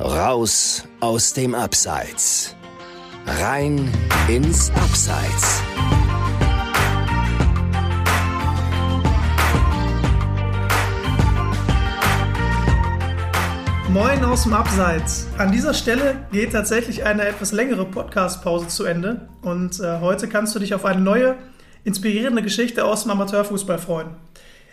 Raus aus dem Abseits. Rein ins Abseits. Moin aus dem Abseits. An dieser Stelle geht tatsächlich eine etwas längere Podcast-Pause zu Ende und äh, heute kannst du dich auf eine neue, inspirierende Geschichte aus dem Amateurfußball freuen.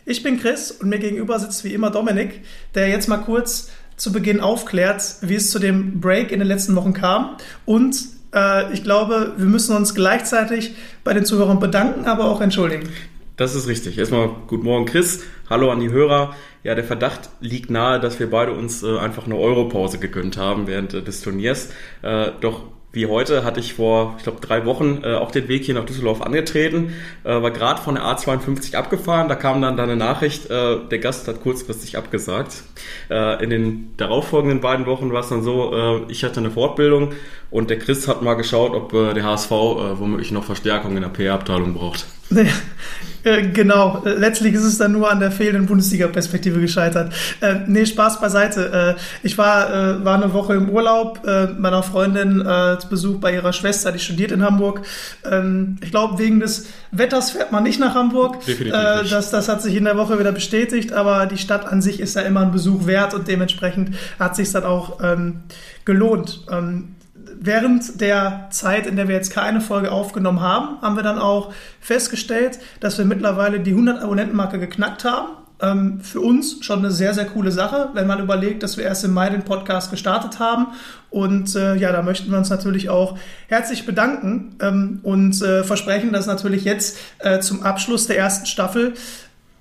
Ich bin Chris und mir gegenüber sitzt wie immer Dominik, der jetzt mal kurz zu Beginn aufklärt, wie es zu dem Break in den letzten Wochen kam. Und äh, ich glaube, wir müssen uns gleichzeitig bei den Zuhörern bedanken, aber auch entschuldigen. Das ist richtig. Erstmal guten Morgen, Chris. Hallo an die Hörer. Ja, der Verdacht liegt nahe, dass wir beide uns äh, einfach eine Europause gegönnt haben während äh, des Turniers. Äh, doch wie heute hatte ich vor, ich glaube, drei Wochen äh, auch den Weg hier nach Düsseldorf angetreten, äh, war gerade von der A52 abgefahren, da kam dann, dann eine Nachricht, äh, der Gast hat kurzfristig abgesagt. Äh, in den darauffolgenden beiden Wochen war es dann so, äh, ich hatte eine Fortbildung und der Chris hat mal geschaut, ob äh, der HSV äh, womöglich noch Verstärkung in der PR-Abteilung braucht. Äh, genau, letztlich ist es dann nur an der fehlenden Bundesliga-Perspektive gescheitert. Äh, nee, Spaß beiseite. Äh, ich war, äh, war eine Woche im Urlaub äh, meiner Freundin äh, zu Besuch bei ihrer Schwester, die studiert in Hamburg. Ähm, ich glaube, wegen des Wetters fährt man nicht nach Hamburg. Definitiv äh, das, das hat sich in der Woche wieder bestätigt, aber die Stadt an sich ist ja immer ein Besuch wert und dementsprechend hat sich dann auch ähm, gelohnt. Ähm, während der Zeit, in der wir jetzt keine Folge aufgenommen haben, haben wir dann auch festgestellt, dass wir mittlerweile die 100 Abonnentenmarke geknackt haben. Ähm, für uns schon eine sehr, sehr coole Sache, wenn man überlegt, dass wir erst im Mai den Podcast gestartet haben. Und äh, ja, da möchten wir uns natürlich auch herzlich bedanken ähm, und äh, versprechen, dass natürlich jetzt äh, zum Abschluss der ersten Staffel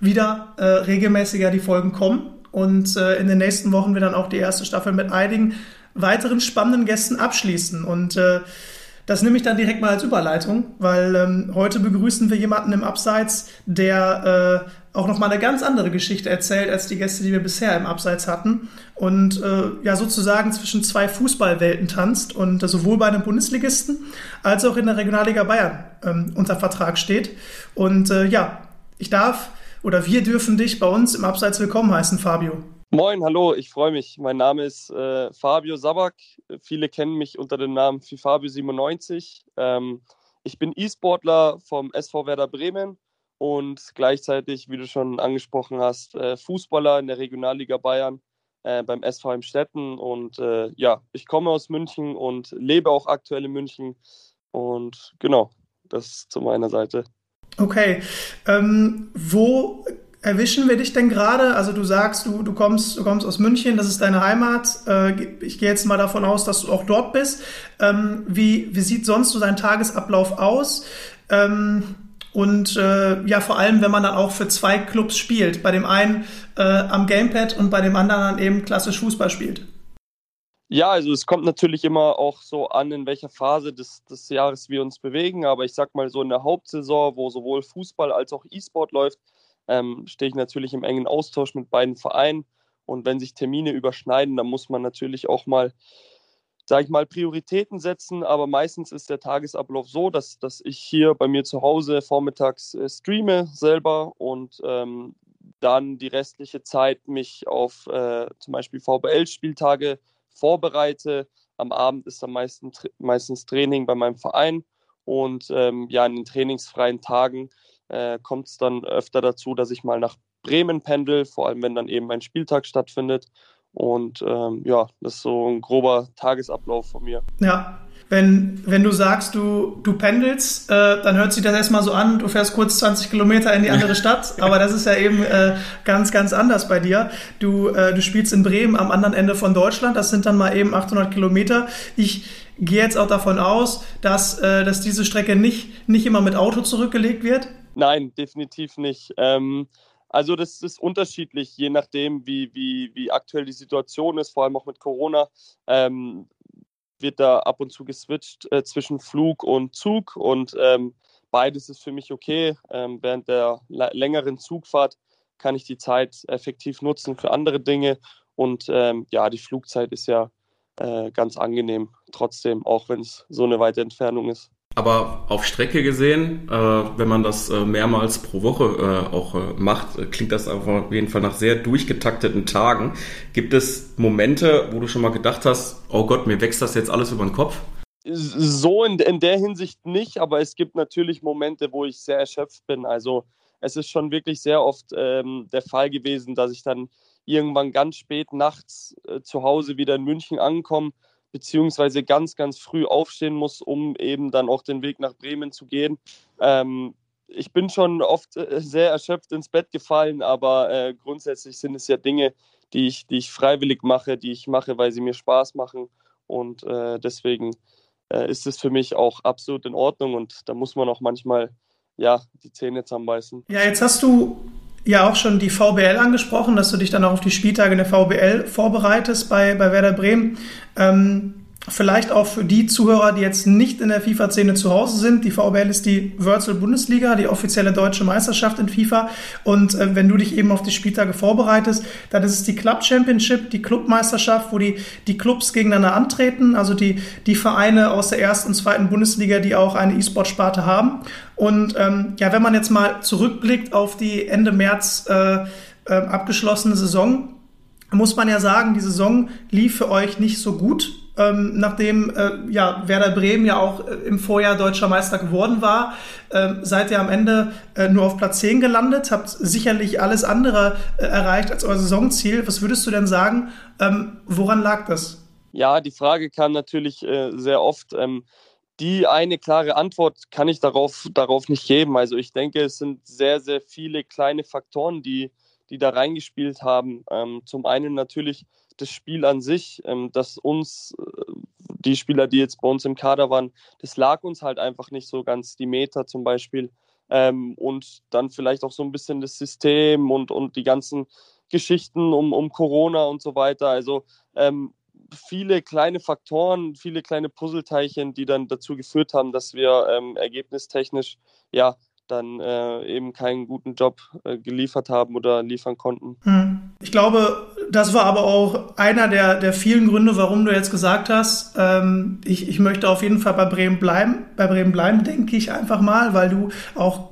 wieder äh, regelmäßiger die Folgen kommen und äh, in den nächsten Wochen wir dann auch die erste Staffel mit einigen weiteren spannenden Gästen abschließen. Und äh, das nehme ich dann direkt mal als Überleitung, weil ähm, heute begrüßen wir jemanden im Abseits, der äh, auch noch mal eine ganz andere Geschichte erzählt als die Gäste, die wir bisher im Abseits hatten und äh, ja sozusagen zwischen zwei Fußballwelten tanzt und äh, sowohl bei einem Bundesligisten als auch in der Regionalliga Bayern ähm, unter Vertrag steht. Und äh, ja, ich darf oder wir dürfen dich bei uns im Abseits willkommen heißen, Fabio. Moin, hallo, ich freue mich. Mein Name ist äh, Fabio Sabak. Viele kennen mich unter dem Namen FiFabio97. Ähm, ich bin E-Sportler vom SV Werder Bremen und gleichzeitig, wie du schon angesprochen hast, äh, Fußballer in der Regionalliga Bayern äh, beim SV Heimstetten. Und äh, ja, ich komme aus München und lebe auch aktuell in München. Und genau, das zu meiner Seite. Okay, ähm, wo erwischen wir dich denn gerade? Also du sagst, du, du, kommst, du kommst aus München, das ist deine Heimat. Äh, ich gehe jetzt mal davon aus, dass du auch dort bist. Ähm, wie, wie sieht sonst so dein Tagesablauf aus? Ähm, und äh, ja, vor allem, wenn man dann auch für zwei Clubs spielt. Bei dem einen äh, am Gamepad und bei dem anderen dann eben klassisch Fußball spielt. Ja, also es kommt natürlich immer auch so an, in welcher Phase des, des Jahres wir uns bewegen. Aber ich sag mal so in der Hauptsaison, wo sowohl Fußball als auch E-Sport läuft, ähm, stehe ich natürlich im engen Austausch mit beiden Vereinen. Und wenn sich Termine überschneiden, dann muss man natürlich auch mal, sage ich mal, Prioritäten setzen. Aber meistens ist der Tagesablauf so, dass, dass ich hier bei mir zu Hause vormittags äh, streame selber und ähm, dann die restliche Zeit mich auf äh, zum Beispiel VBL-Spieltage vorbereite. Am Abend ist dann meistens, meistens Training bei meinem Verein. Und ähm, ja, in den trainingsfreien Tagen äh, kommt es dann öfter dazu, dass ich mal nach Bremen pendel, vor allem wenn dann eben ein Spieltag stattfindet. Und ähm, ja, das ist so ein grober Tagesablauf von mir. Ja, wenn, wenn du sagst, du, du pendelst, äh, dann hört sich das erstmal so an, du fährst kurz 20 Kilometer in die andere Stadt, aber das ist ja eben äh, ganz, ganz anders bei dir. Du, äh, du spielst in Bremen am anderen Ende von Deutschland, das sind dann mal eben 800 Kilometer. Ich gehe jetzt auch davon aus, dass, äh, dass diese Strecke nicht, nicht immer mit Auto zurückgelegt wird. Nein, definitiv nicht. Ähm, also das ist unterschiedlich, je nachdem, wie, wie, wie aktuell die Situation ist, vor allem auch mit Corona. Ähm, wird da ab und zu geswitcht äh, zwischen Flug und Zug und ähm, beides ist für mich okay. Ähm, während der längeren Zugfahrt kann ich die Zeit effektiv nutzen für andere Dinge und ähm, ja, die Flugzeit ist ja äh, ganz angenehm trotzdem, auch wenn es so eine weite Entfernung ist. Aber auf Strecke gesehen, äh, wenn man das äh, mehrmals pro Woche äh, auch äh, macht, klingt das auf jeden Fall nach sehr durchgetakteten Tagen. Gibt es Momente, wo du schon mal gedacht hast, oh Gott, mir wächst das jetzt alles über den Kopf? So in, in der Hinsicht nicht, aber es gibt natürlich Momente, wo ich sehr erschöpft bin. Also es ist schon wirklich sehr oft ähm, der Fall gewesen, dass ich dann irgendwann ganz spät nachts äh, zu Hause wieder in München ankomme, beziehungsweise ganz, ganz früh aufstehen muss, um eben dann auch den Weg nach Bremen zu gehen. Ähm, ich bin schon oft äh, sehr erschöpft ins Bett gefallen, aber äh, grundsätzlich sind es ja Dinge, die ich, die ich freiwillig mache, die ich mache, weil sie mir Spaß machen. Und äh, deswegen äh, ist es für mich auch absolut in Ordnung und da muss man auch manchmal ja, die Zähne zusammenbeißen. Ja, jetzt hast du ja auch schon die VBL angesprochen, dass du dich dann auch auf die Spieltage in der VBL vorbereitest bei, bei Werder Bremen. Ähm, Vielleicht auch für die Zuhörer, die jetzt nicht in der FIFA-Szene zu Hause sind. Die VBL ist die Virtual Bundesliga, die offizielle deutsche Meisterschaft in FIFA. Und äh, wenn du dich eben auf die Spieltage vorbereitest, dann ist es die Club Championship, die Clubmeisterschaft, wo die, die Clubs gegeneinander antreten. Also die, die Vereine aus der ersten und zweiten Bundesliga, die auch eine E-Sport-Sparte haben. Und ähm, ja, wenn man jetzt mal zurückblickt auf die Ende März äh, äh, abgeschlossene Saison, muss man ja sagen, die Saison lief für euch nicht so gut ähm, nachdem äh, ja, Werder Bremen ja auch äh, im Vorjahr deutscher Meister geworden war, äh, seid ihr am Ende äh, nur auf Platz 10 gelandet, habt sicherlich alles andere äh, erreicht als euer Saisonziel. Was würdest du denn sagen, ähm, woran lag das? Ja, die Frage kam natürlich äh, sehr oft. Ähm, die eine klare Antwort kann ich darauf, darauf nicht geben. Also ich denke, es sind sehr, sehr viele kleine Faktoren, die, die da reingespielt haben. Ähm, zum einen natürlich das Spiel an sich, ähm, dass uns, äh, die Spieler, die jetzt bei uns im Kader waren, das lag uns halt einfach nicht so ganz, die Meter zum Beispiel. Ähm, und dann vielleicht auch so ein bisschen das System und, und die ganzen Geschichten um, um Corona und so weiter. Also ähm, viele kleine Faktoren, viele kleine Puzzleteilchen, die dann dazu geführt haben, dass wir ähm, ergebnistechnisch ja dann äh, eben keinen guten Job äh, geliefert haben oder liefern konnten. Hm. Ich glaube, das war aber auch einer der, der vielen Gründe, warum du jetzt gesagt hast, ähm, ich, ich möchte auf jeden Fall bei Bremen bleiben. Bei Bremen bleiben, denke ich einfach mal, weil du auch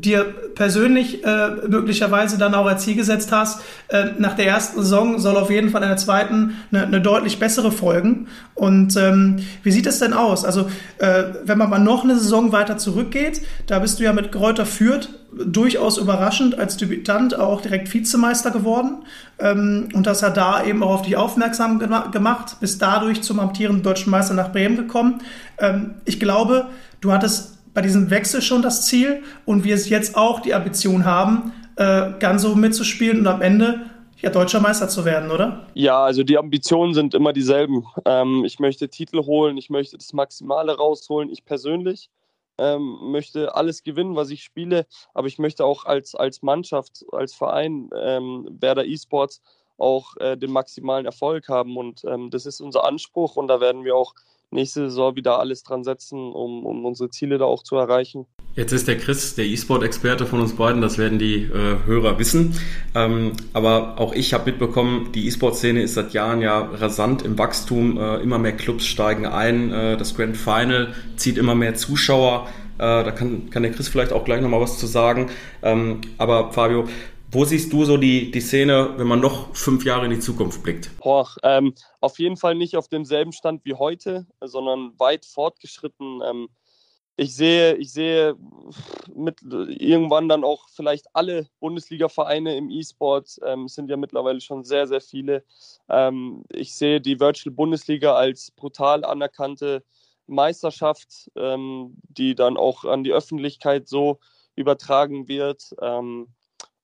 dir persönlich äh, möglicherweise dann auch als Ziel gesetzt hast, äh, nach der ersten Saison soll auf jeden Fall in der zweiten eine, eine deutlich bessere folgen. Und ähm, wie sieht es denn aus? Also äh, wenn man mal noch eine Saison weiter zurückgeht, da bist du ja mit Kräuter Fürth durchaus überraschend als Debütant auch direkt Vizemeister geworden. Ähm, und das hat da eben auch auf dich aufmerksam gemacht, bist dadurch zum amtierenden deutschen Meister nach Bremen gekommen. Ähm, ich glaube, du hattest bei diesem Wechsel schon das Ziel und wir jetzt auch die Ambition haben, äh, ganz so mitzuspielen und am Ende ja deutscher Meister zu werden, oder? Ja, also die Ambitionen sind immer dieselben. Ähm, ich möchte Titel holen, ich möchte das Maximale rausholen, ich persönlich. Ähm, möchte alles gewinnen, was ich spiele, aber ich möchte auch als, als Mannschaft, als Verein ähm, Werder eSports auch äh, den maximalen Erfolg haben und ähm, das ist unser Anspruch und da werden wir auch nächste Saison wieder alles dran setzen, um, um unsere Ziele da auch zu erreichen. Jetzt ist der Chris der E-Sport-Experte von uns beiden, das werden die äh, Hörer wissen. Ähm, aber auch ich habe mitbekommen, die E-Sport-Szene ist seit Jahren ja rasant im Wachstum. Äh, immer mehr Clubs steigen ein. Äh, das Grand Final zieht immer mehr Zuschauer. Äh, da kann, kann der Chris vielleicht auch gleich nochmal was zu sagen. Ähm, aber Fabio, wo siehst du so die, die Szene, wenn man noch fünf Jahre in die Zukunft blickt? Boah, ähm, auf jeden Fall nicht auf demselben Stand wie heute, sondern weit fortgeschritten. Ähm, ich sehe, ich sehe mit, irgendwann dann auch vielleicht alle Bundesliga-Vereine im E-Sport, ähm, sind ja mittlerweile schon sehr, sehr viele. Ähm, ich sehe die Virtual Bundesliga als brutal anerkannte Meisterschaft, ähm, die dann auch an die Öffentlichkeit so übertragen wird. Ähm,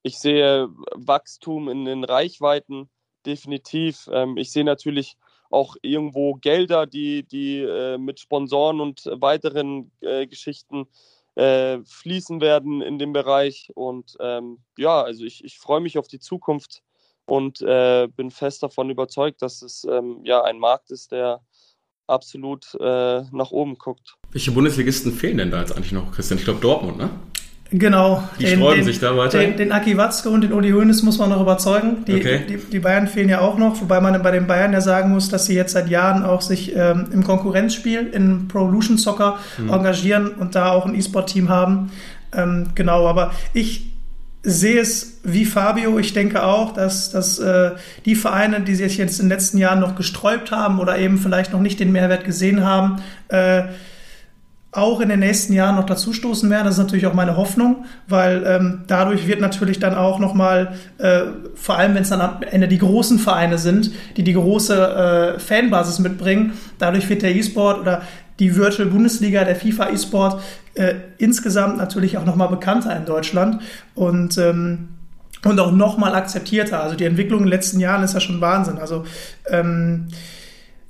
ich sehe Wachstum in den Reichweiten definitiv. Ähm, ich sehe natürlich auch irgendwo Gelder, die, die äh, mit Sponsoren und weiteren äh, Geschichten äh, fließen werden in dem Bereich. Und ähm, ja, also ich, ich freue mich auf die Zukunft und äh, bin fest davon überzeugt, dass es ähm, ja ein Markt ist, der absolut äh, nach oben guckt. Welche Bundesligisten fehlen denn da jetzt eigentlich noch, Christian? Ich glaube Dortmund, ne? Genau. Die den, sträuben den, sich da weiter. Den, den Aki Watzke und den Uli Hoeneß muss man noch überzeugen. Die, okay. die, die, Bayern fehlen ja auch noch, wobei man bei den Bayern ja sagen muss, dass sie jetzt seit Jahren auch sich ähm, im Konkurrenzspiel in Pro Evolution Soccer hm. engagieren und da auch ein E-Sport-Team haben. Ähm, genau, aber ich sehe es wie Fabio. Ich denke auch, dass, dass äh, die Vereine, die sich jetzt in den letzten Jahren noch gesträubt haben oder eben vielleicht noch nicht den Mehrwert gesehen haben, äh, auch in den nächsten Jahren noch dazustoßen werden. Das ist natürlich auch meine Hoffnung, weil ähm, dadurch wird natürlich dann auch nochmal, äh, vor allem wenn es dann am Ende die großen Vereine sind, die die große äh, Fanbasis mitbringen, dadurch wird der E-Sport oder die Virtual Bundesliga, der FIFA E-Sport äh, insgesamt natürlich auch nochmal bekannter in Deutschland und ähm, und auch nochmal akzeptierter. Also die Entwicklung in den letzten Jahren ist ja schon Wahnsinn. Also ähm,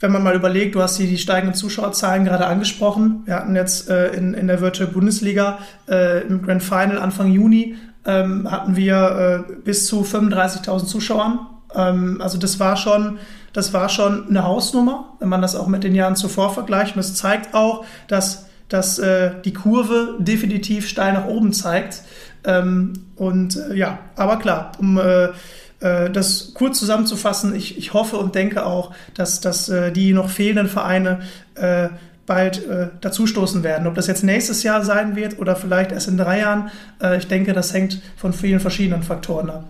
wenn man mal überlegt, du hast hier die steigenden Zuschauerzahlen gerade angesprochen. Wir hatten jetzt äh, in, in der Virtual Bundesliga äh, im Grand Final Anfang Juni ähm, hatten wir äh, bis zu 35.000 Zuschauern. Ähm, also das war schon, das war schon eine Hausnummer, wenn man das auch mit den Jahren zuvor vergleicht. Und es zeigt auch, dass, dass äh, die Kurve definitiv steil nach oben zeigt. Ähm, und äh, ja, aber klar, um äh, das kurz zusammenzufassen, ich, ich hoffe und denke auch, dass, dass äh, die noch fehlenden Vereine äh, bald äh, dazustoßen werden. Ob das jetzt nächstes Jahr sein wird oder vielleicht erst in drei Jahren, äh, ich denke, das hängt von vielen verschiedenen Faktoren ab.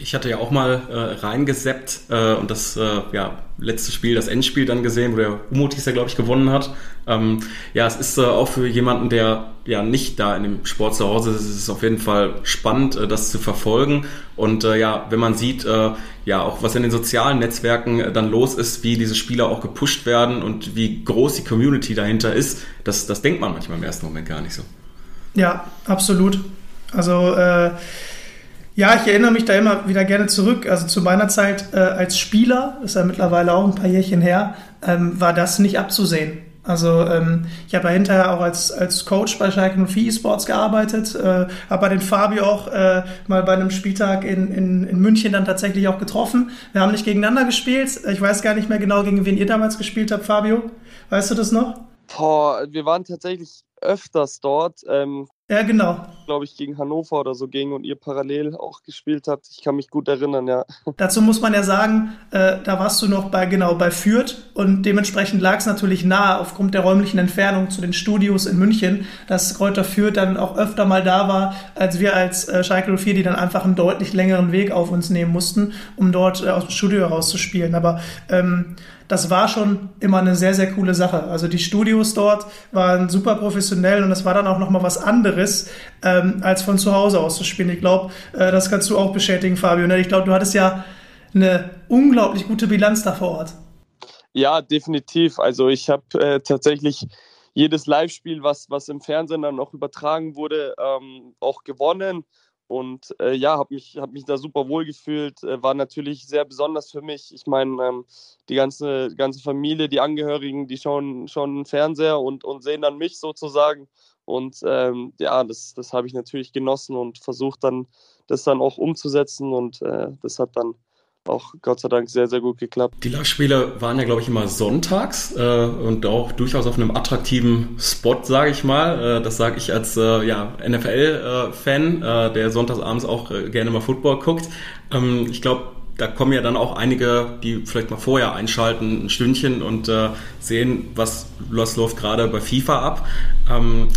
Ich hatte ja auch mal äh, reingeseppt äh, und das äh, ja, letzte Spiel, das Endspiel dann gesehen, wo der Umutis ja, glaube ich, gewonnen hat. Ähm, ja, es ist äh, auch für jemanden, der ja nicht da in dem Sport zu Hause ist, ist es auf jeden Fall spannend, äh, das zu verfolgen. Und äh, ja, wenn man sieht, äh, ja, auch was in den sozialen Netzwerken äh, dann los ist, wie diese Spieler auch gepusht werden und wie groß die Community dahinter ist, das, das denkt man manchmal im ersten Moment gar nicht so. Ja, absolut. Also äh, ja, ich erinnere mich da immer wieder gerne zurück. Also zu meiner Zeit äh, als Spieler, ist ja mittlerweile auch ein paar Jährchen her, ähm, war das nicht abzusehen. Also ähm, ich habe ja hinterher auch als, als Coach bei Schalke 04 eSports gearbeitet, äh, habe bei den Fabio auch äh, mal bei einem Spieltag in, in, in München dann tatsächlich auch getroffen. Wir haben nicht gegeneinander gespielt. Ich weiß gar nicht mehr genau, gegen wen ihr damals gespielt habt, Fabio. Weißt du das noch? Boah, wir waren tatsächlich öfters dort. Ähm, ja, genau. Glaube ich, gegen Hannover oder so ging und ihr parallel auch gespielt habt. Ich kann mich gut erinnern, ja. Dazu muss man ja sagen, äh, da warst du noch bei, genau, bei Fürth und dementsprechend lag es natürlich nahe aufgrund der räumlichen Entfernung zu den Studios in München, dass Kräuter Fürth dann auch öfter mal da war, als wir als äh, Schalke 04, die dann einfach einen deutlich längeren Weg auf uns nehmen mussten, um dort äh, aus dem Studio heraus zu spielen. Aber ähm, das war schon immer eine sehr, sehr coole Sache. Also die Studios dort waren super professionell und das war dann auch nochmal was anderes, ähm, als von zu Hause aus zu spielen. Ich glaube, äh, das kannst du auch bestätigen, Fabio. Ne? Ich glaube, du hattest ja eine unglaublich gute Bilanz da vor Ort. Ja, definitiv. Also ich habe äh, tatsächlich jedes Live-Spiel, was, was im Fernsehen dann auch übertragen wurde, ähm, auch gewonnen. Und äh, ja, habe mich, hab mich da super wohl gefühlt. Äh, war natürlich sehr besonders für mich. Ich meine, ähm, die ganze, ganze Familie, die Angehörigen, die schauen, schauen Fernseher und, und sehen dann mich sozusagen. Und ähm, ja, das, das habe ich natürlich genossen und versucht dann, das dann auch umzusetzen. Und äh, das hat dann auch Gott sei Dank sehr, sehr gut geklappt. Die Live-Spiele waren ja, glaube ich, immer sonntags äh, und auch durchaus auf einem attraktiven Spot, sage ich mal. Äh, das sage ich als äh, ja, NFL-Fan, äh, der sonntagsabends auch äh, gerne mal Football guckt. Ähm, ich glaube, da kommen ja dann auch einige, die vielleicht mal vorher einschalten, ein Stündchen und äh, sehen, was, was läuft gerade bei FIFA ab. Ähm,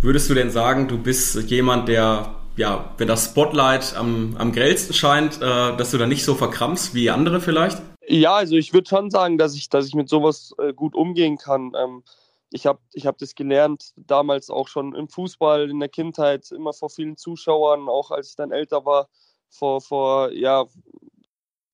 würdest du denn sagen, du bist jemand, der ja, wenn das Spotlight am, am grellsten scheint, äh, dass du da nicht so verkrampfst wie andere vielleicht? Ja, also ich würde schon sagen, dass ich, dass ich mit sowas äh, gut umgehen kann. Ähm, ich habe ich hab das gelernt, damals auch schon im Fußball, in der Kindheit, immer vor vielen Zuschauern, auch als ich dann älter war, vor, vor ja,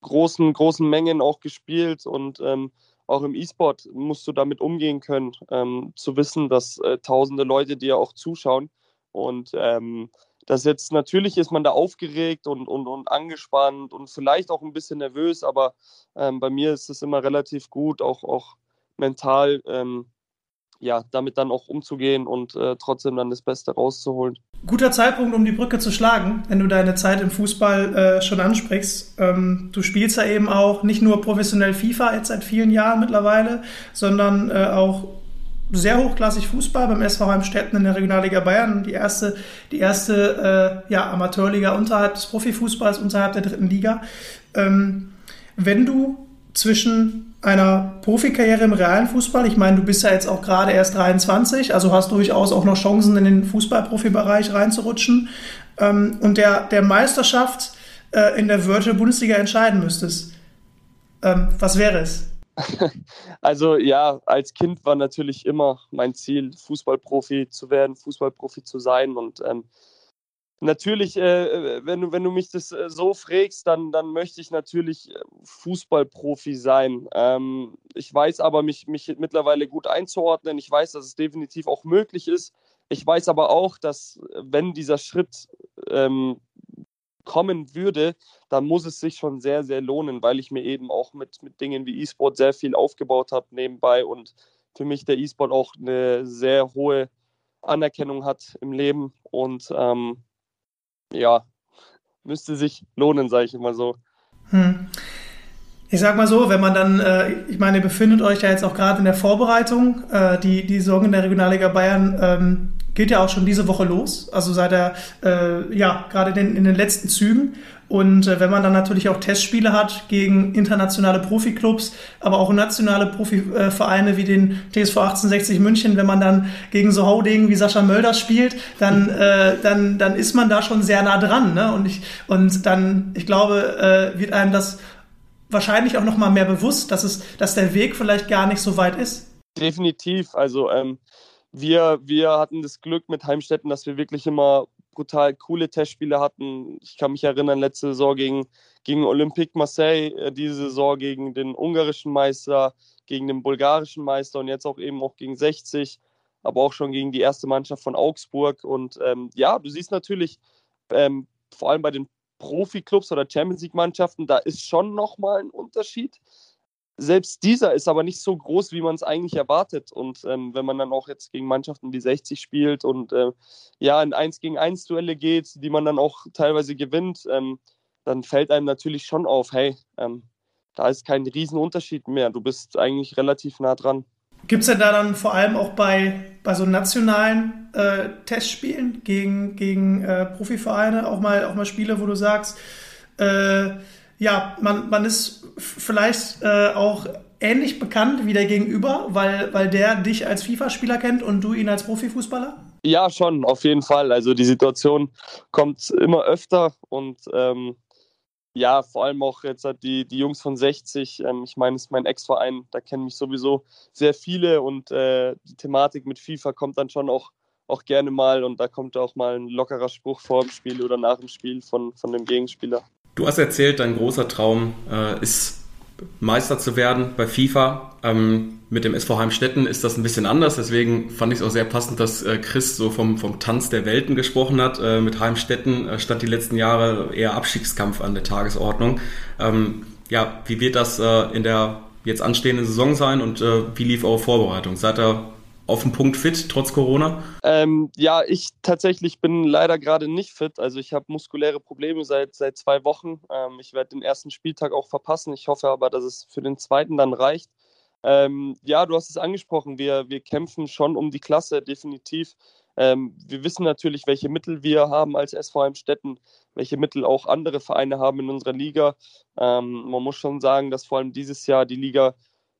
großen, großen Mengen auch gespielt und ähm, auch im E-Sport musst du damit umgehen können, ähm, zu wissen, dass äh, tausende Leute dir auch zuschauen. Und ähm, das jetzt natürlich ist man da aufgeregt und, und, und angespannt und vielleicht auch ein bisschen nervös, aber ähm, bei mir ist es immer relativ gut, auch, auch mental ähm, ja, damit dann auch umzugehen und äh, trotzdem dann das Beste rauszuholen. Guter Zeitpunkt, um die Brücke zu schlagen, wenn du deine Zeit im Fußball äh, schon ansprichst. Ähm, du spielst ja eben auch nicht nur professionell FIFA jetzt seit vielen Jahren mittlerweile, sondern äh, auch sehr hochklassig Fußball beim SV Heimstetten in der Regionalliga Bayern. Die erste, die erste äh, ja, Amateurliga unterhalb des Profifußballs, unterhalb der dritten Liga. Ähm, wenn du zwischen einer Profikarriere im realen Fußball, ich meine, du bist ja jetzt auch gerade erst 23, also hast durchaus auch noch Chancen in den Fußballprofibereich reinzurutschen, ähm, und der, der Meisterschaft äh, in der Virtual Bundesliga entscheiden müsstest. Ähm, was wäre es? Also ja, als Kind war natürlich immer mein Ziel, Fußballprofi zu werden, Fußballprofi zu sein. Und ähm, natürlich, äh, wenn, du, wenn du mich das äh, so fragst, dann, dann möchte ich natürlich äh, Fußballprofi sein. Ähm, ich weiß aber, mich, mich mittlerweile gut einzuordnen. Ich weiß, dass es definitiv auch möglich ist. Ich weiß aber auch, dass wenn dieser Schritt ähm, kommen würde, dann muss es sich schon sehr, sehr lohnen, weil ich mir eben auch mit, mit Dingen wie E-Sport sehr viel aufgebaut habe nebenbei und für mich der E-Sport auch eine sehr hohe Anerkennung hat im Leben und ähm, ja, müsste sich lohnen, sage ich immer so. Hm. Ich sag mal so, wenn man dann, äh, ich meine, ihr befindet euch ja jetzt auch gerade in der Vorbereitung. Äh, die, die Sorgen der Regionalliga Bayern ähm, geht ja auch schon diese Woche los. Also seit er, äh, ja, gerade in, in den letzten Zügen. Und äh, wenn man dann natürlich auch Testspiele hat gegen internationale Profiklubs, aber auch nationale Profivereine wie den TSV 1860 München, wenn man dann gegen so Haudegen wie Sascha Mölders spielt, dann, äh, dann, dann ist man da schon sehr nah dran. Ne? Und, ich, und dann, ich glaube, äh, wird einem das wahrscheinlich auch noch mal mehr bewusst, dass, es, dass der Weg vielleicht gar nicht so weit ist. Definitiv. Also ähm, wir, wir hatten das Glück mit Heimstetten, dass wir wirklich immer brutal coole Testspiele hatten. Ich kann mich erinnern, letzte Saison gegen, gegen Olympique Marseille, äh, diese Saison gegen den ungarischen Meister, gegen den bulgarischen Meister und jetzt auch eben auch gegen 60, aber auch schon gegen die erste Mannschaft von Augsburg. Und ähm, ja, du siehst natürlich, ähm, vor allem bei den Profi-Clubs oder Champions League-Mannschaften, da ist schon nochmal ein Unterschied selbst dieser ist aber nicht so groß, wie man es eigentlich erwartet. Und ähm, wenn man dann auch jetzt gegen Mannschaften wie 60 spielt und äh, ja in 1 gegen 1 Duelle geht, die man dann auch teilweise gewinnt, ähm, dann fällt einem natürlich schon auf, hey, ähm, da ist kein Riesenunterschied mehr. Du bist eigentlich relativ nah dran. Gibt es denn da dann vor allem auch bei, bei so nationalen äh, Testspielen gegen, gegen äh, Profivereine auch mal, auch mal Spiele, wo du sagst, äh, ja, man, man ist vielleicht äh, auch ähnlich bekannt wie der Gegenüber, weil, weil der dich als FIFA-Spieler kennt und du ihn als Profifußballer? Ja, schon, auf jeden Fall. Also die Situation kommt immer öfter und ähm, ja, vor allem auch jetzt hat die, die Jungs von 60, ähm, ich meine, es ist mein Ex-Verein, da kennen mich sowieso sehr viele und äh, die Thematik mit FIFA kommt dann schon auch, auch gerne mal und da kommt auch mal ein lockerer Spruch vor dem Spiel oder nach dem Spiel von, von dem Gegenspieler. Du hast erzählt, dein großer Traum äh, ist Meister zu werden bei FIFA. Ähm, mit dem SV Heimstetten ist das ein bisschen anders, deswegen fand ich es auch sehr passend, dass äh, Chris so vom, vom Tanz der Welten gesprochen hat. Äh, mit Heimstetten äh, stand die letzten Jahre eher Abstiegskampf an der Tagesordnung. Ähm, ja, wie wird das äh, in der jetzt anstehenden Saison sein und äh, wie lief eure Vorbereitung? Seid ihr auf dem Punkt fit, trotz Corona? Ähm, ja, ich tatsächlich bin leider gerade nicht fit. Also ich habe muskuläre Probleme seit, seit zwei Wochen. Ähm, ich werde den ersten Spieltag auch verpassen. Ich hoffe aber, dass es für den zweiten dann reicht. Ähm, ja, du hast es angesprochen. Wir, wir kämpfen schon um die Klasse, definitiv. Ähm, wir wissen natürlich, welche Mittel wir haben als SV Stetten, welche Mittel auch andere Vereine haben in unserer Liga. Ähm, man muss schon sagen, dass vor allem dieses Jahr die Liga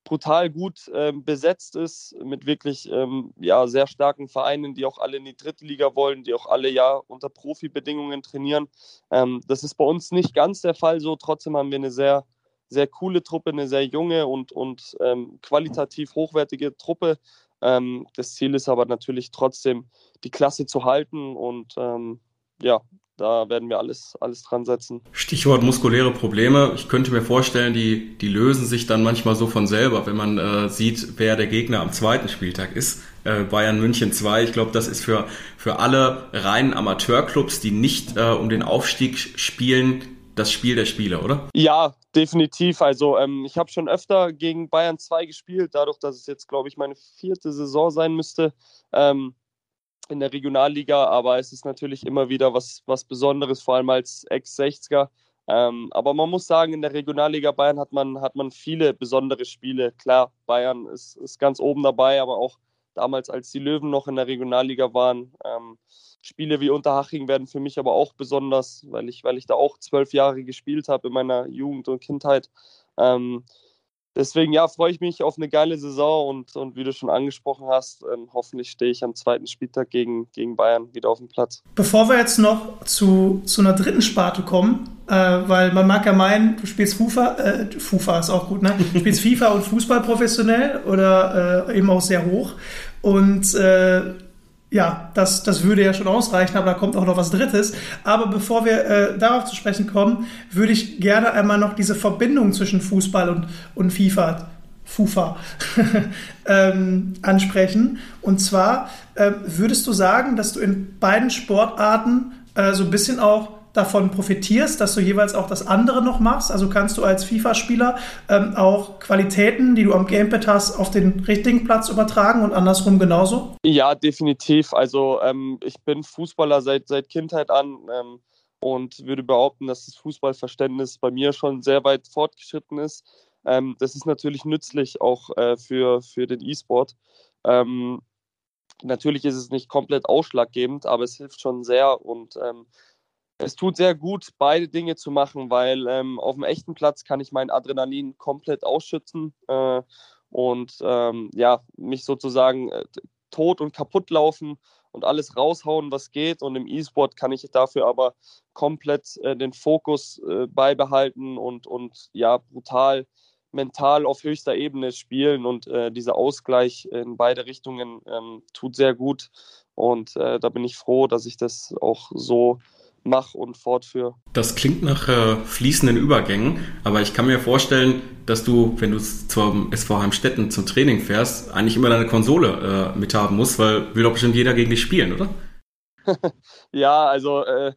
brutal gut ähm, besetzt ist, mit wirklich ähm, ja, sehr starken Vereinen, die auch alle in die dritte Liga wollen, die auch alle ja unter Profibedingungen trainieren. Ähm, das ist bei uns nicht ganz der Fall so. Trotzdem haben wir eine sehr, sehr coole Truppe, eine sehr junge und, und ähm, qualitativ hochwertige Truppe. Ähm, das Ziel ist aber natürlich trotzdem, die Klasse zu halten und ähm, ja, da werden wir alles, alles dran setzen. Stichwort muskuläre Probleme. Ich könnte mir vorstellen, die, die lösen sich dann manchmal so von selber, wenn man äh, sieht, wer der Gegner am zweiten Spieltag ist. Äh, Bayern München 2. Ich glaube, das ist für, für alle reinen Amateurclubs, die nicht äh, um den Aufstieg spielen, das Spiel der Spieler, oder? Ja, definitiv. Also ähm, ich habe schon öfter gegen Bayern 2 gespielt, dadurch, dass es jetzt, glaube ich, meine vierte Saison sein müsste. Ähm, in der Regionalliga, aber es ist natürlich immer wieder was, was Besonderes, vor allem als Ex-60er. Ähm, aber man muss sagen, in der Regionalliga Bayern hat man, hat man viele besondere Spiele. Klar, Bayern ist, ist ganz oben dabei, aber auch damals als die Löwen noch in der Regionalliga waren. Ähm, Spiele wie Unterhaching werden für mich aber auch besonders, weil ich, weil ich da auch zwölf Jahre gespielt habe in meiner Jugend und Kindheit. Ähm, deswegen ja, freue ich mich auf eine geile Saison und, und wie du schon angesprochen hast, ähm, hoffentlich stehe ich am zweiten Spieltag gegen, gegen Bayern wieder auf dem Platz. Bevor wir jetzt noch zu, zu einer dritten Sparte kommen, äh, weil man mag ja meinen, du spielst FIFA, äh, FIFA ist auch gut, ne? Du spielst FIFA und Fußball professionell oder äh, eben auch sehr hoch. Und äh, ja, das, das würde ja schon ausreichen, aber da kommt auch noch was Drittes. Aber bevor wir äh, darauf zu sprechen kommen, würde ich gerne einmal noch diese Verbindung zwischen Fußball und, und FIFA, FUFA, ähm, ansprechen. Und zwar äh, würdest du sagen, dass du in beiden Sportarten äh, so ein bisschen auch davon profitierst, dass du jeweils auch das andere noch machst? Also kannst du als FIFA-Spieler ähm, auch Qualitäten, die du am Gamepad hast, auf den richtigen Platz übertragen und andersrum genauso? Ja, definitiv. Also ähm, ich bin Fußballer seit, seit Kindheit an ähm, und würde behaupten, dass das Fußballverständnis bei mir schon sehr weit fortgeschritten ist. Ähm, das ist natürlich nützlich auch äh, für, für den E-Sport. Ähm, natürlich ist es nicht komplett ausschlaggebend, aber es hilft schon sehr und ähm, es tut sehr gut, beide Dinge zu machen, weil ähm, auf dem echten Platz kann ich mein Adrenalin komplett ausschützen äh, und ähm, ja, mich sozusagen äh, tot und kaputt laufen und alles raushauen, was geht. Und im E-Sport kann ich dafür aber komplett äh, den Fokus äh, beibehalten und, und ja, brutal mental auf höchster Ebene spielen. Und äh, dieser Ausgleich in beide Richtungen ähm, tut sehr gut. Und äh, da bin ich froh, dass ich das auch so mache und fortführe. Das klingt nach äh, fließenden Übergängen, aber ich kann mir vorstellen, dass du, wenn du zum SV Heimstetten zum Training fährst, eigentlich immer deine Konsole äh, mithaben musst, weil will doch bestimmt jeder gegen dich spielen, oder? ja, also äh,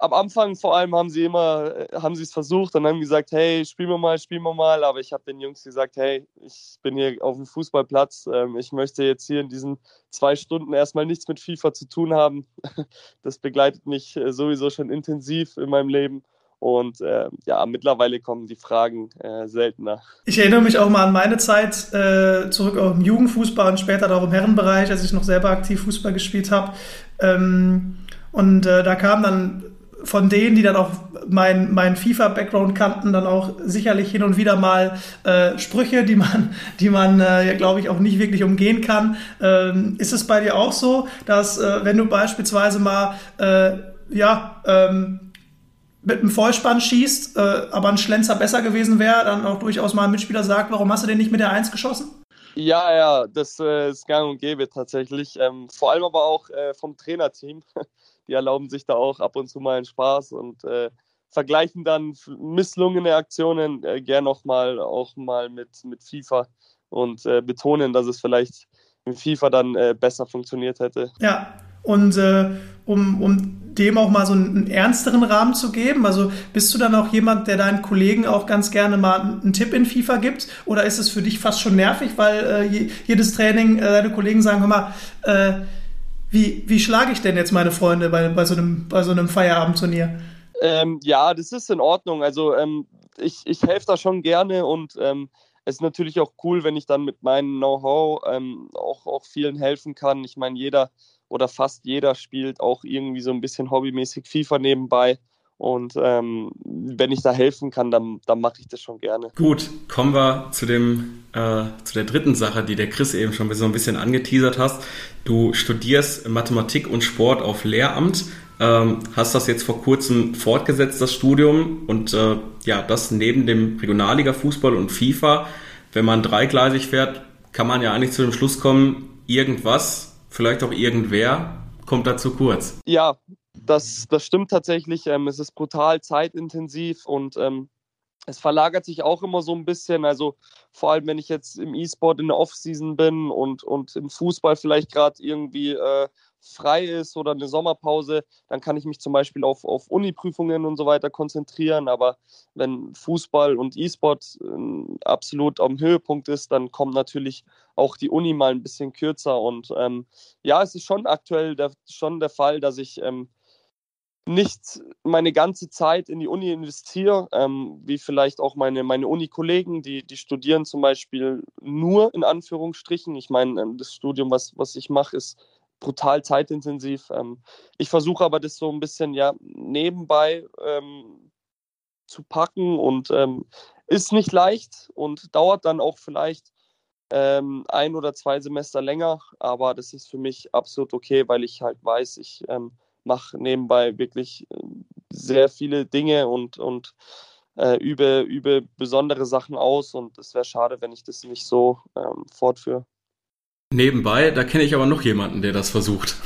am Anfang vor allem haben sie immer, äh, haben sie es versucht und haben gesagt, hey, spielen wir mal, spielen wir mal. Aber ich habe den Jungs gesagt, hey, ich bin hier auf dem Fußballplatz. Ähm, ich möchte jetzt hier in diesen zwei Stunden erstmal nichts mit FIFA zu tun haben. Das begleitet mich äh, sowieso schon intensiv in meinem Leben. Und äh, ja, mittlerweile kommen die Fragen äh, seltener. Ich erinnere mich auch mal an meine Zeit äh, zurück auf dem Jugendfußball und später auch im Herrenbereich, als ich noch selber aktiv Fußball gespielt habe. Ähm, und äh, da kam dann von denen, die dann auch mein, mein FIFA-Background kannten, dann auch sicherlich hin und wieder mal äh, Sprüche, die man, die man äh, glaube ich, auch nicht wirklich umgehen kann. Ähm, ist es bei dir auch so, dass äh, wenn du beispielsweise mal äh, ja, ähm, mit einem Vollspann schießt, äh, aber ein Schlenzer besser gewesen wäre, dann auch durchaus mal ein Mitspieler sagt, warum hast du den nicht mit der Eins geschossen? Ja, ja, das äh, ist gang und gäbe tatsächlich. Ähm, vor allem aber auch äh, vom Trainerteam. Die erlauben sich da auch ab und zu mal einen Spaß und äh, vergleichen dann misslungene Aktionen äh, gern nochmal auch mal mit, mit FIFA und äh, betonen, dass es vielleicht in FIFA dann äh, besser funktioniert hätte. Ja, und äh, um, um dem auch mal so einen, einen, ernsteren Rahmen zu geben? Also bist du dann auch jemand, der deinen Kollegen auch ganz gerne mal einen Tipp in FIFA gibt? Oder ist es für dich fast schon nervig, weil äh, jedes Training äh, deine Kollegen sagen, hör mal, wie, wie schlage ich denn jetzt meine Freunde bei, bei, so, einem, bei so einem Feierabendturnier? Ähm, ja, das ist in Ordnung. Also ähm, ich, ich helfe da schon gerne und ähm, es ist natürlich auch cool, wenn ich dann mit meinem Know-how ähm, auch, auch vielen helfen kann. Ich meine, jeder oder fast jeder spielt auch irgendwie so ein bisschen hobbymäßig FIFA nebenbei. Und ähm, wenn ich da helfen kann, dann, dann mache ich das schon gerne. Gut, kommen wir zu dem äh, zu der dritten Sache, die der Chris eben schon so ein bisschen angeteasert hast. Du studierst Mathematik und Sport auf Lehramt, ähm, hast das jetzt vor kurzem fortgesetzt, das Studium, und äh, ja, das neben dem Regionalliga-Fußball und FIFA. Wenn man dreigleisig fährt, kann man ja eigentlich zu dem Schluss kommen, irgendwas, vielleicht auch irgendwer, kommt da zu kurz. Ja, das, das stimmt tatsächlich. Ähm, es ist brutal zeitintensiv und ähm, es verlagert sich auch immer so ein bisschen. Also vor allem, wenn ich jetzt im E-Sport in der Off-Season bin und, und im Fußball vielleicht gerade irgendwie äh, frei ist oder eine Sommerpause, dann kann ich mich zum Beispiel auf, auf Uni-Prüfungen und so weiter konzentrieren. Aber wenn Fußball und E-Sport äh, absolut am Höhepunkt ist, dann kommt natürlich auch die Uni mal ein bisschen kürzer. Und ähm, ja, es ist schon aktuell der, schon der Fall, dass ich ähm, nicht meine ganze Zeit in die Uni investiere, ähm, wie vielleicht auch meine, meine Uni-Kollegen, die, die studieren zum Beispiel nur in Anführungsstrichen. Ich meine, ähm, das Studium, was, was ich mache, ist brutal zeitintensiv. Ähm, ich versuche aber das so ein bisschen ja nebenbei ähm, zu packen und ähm, ist nicht leicht und dauert dann auch vielleicht ähm, ein oder zwei Semester länger, aber das ist für mich absolut okay, weil ich halt weiß, ich mache nebenbei wirklich äh, sehr viele Dinge und, und äh, übe, übe besondere Sachen aus und es wäre schade, wenn ich das nicht so ähm, fortführe. Nebenbei, da kenne ich aber noch jemanden, der das versucht.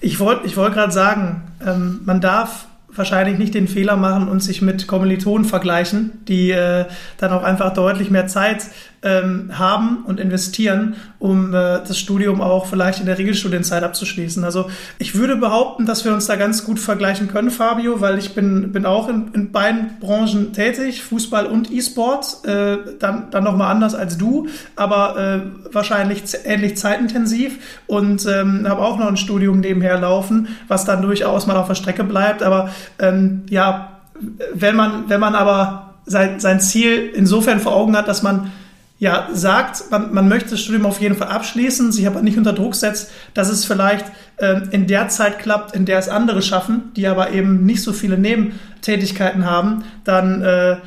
Ich wollte ich wollt gerade sagen, ähm, man darf wahrscheinlich nicht den Fehler machen und sich mit Kommilitonen vergleichen, die äh, dann auch einfach deutlich mehr Zeit ähm, haben und investieren, um äh, das Studium auch vielleicht in der Regelstudienzeit abzuschließen. Also ich würde behaupten, dass wir uns da ganz gut vergleichen können, Fabio, weil ich bin, bin auch in, in beiden Branchen tätig, Fußball und E-Sport, äh, dann, dann nochmal anders als du, aber äh, wahrscheinlich ähnlich zeitintensiv und ähm, habe auch noch ein Studium nebenher laufen, was dann durchaus mal auf der Strecke bleibt. Aber ähm, ja, wenn man, wenn man aber sein, sein Ziel insofern vor Augen hat, dass man ja sagt, man, man möchte das Studium auf jeden Fall abschließen, sich aber nicht unter Druck setzt, dass es vielleicht äh, in der Zeit klappt, in der es andere schaffen, die aber eben nicht so viele Nebentätigkeiten haben, dann äh,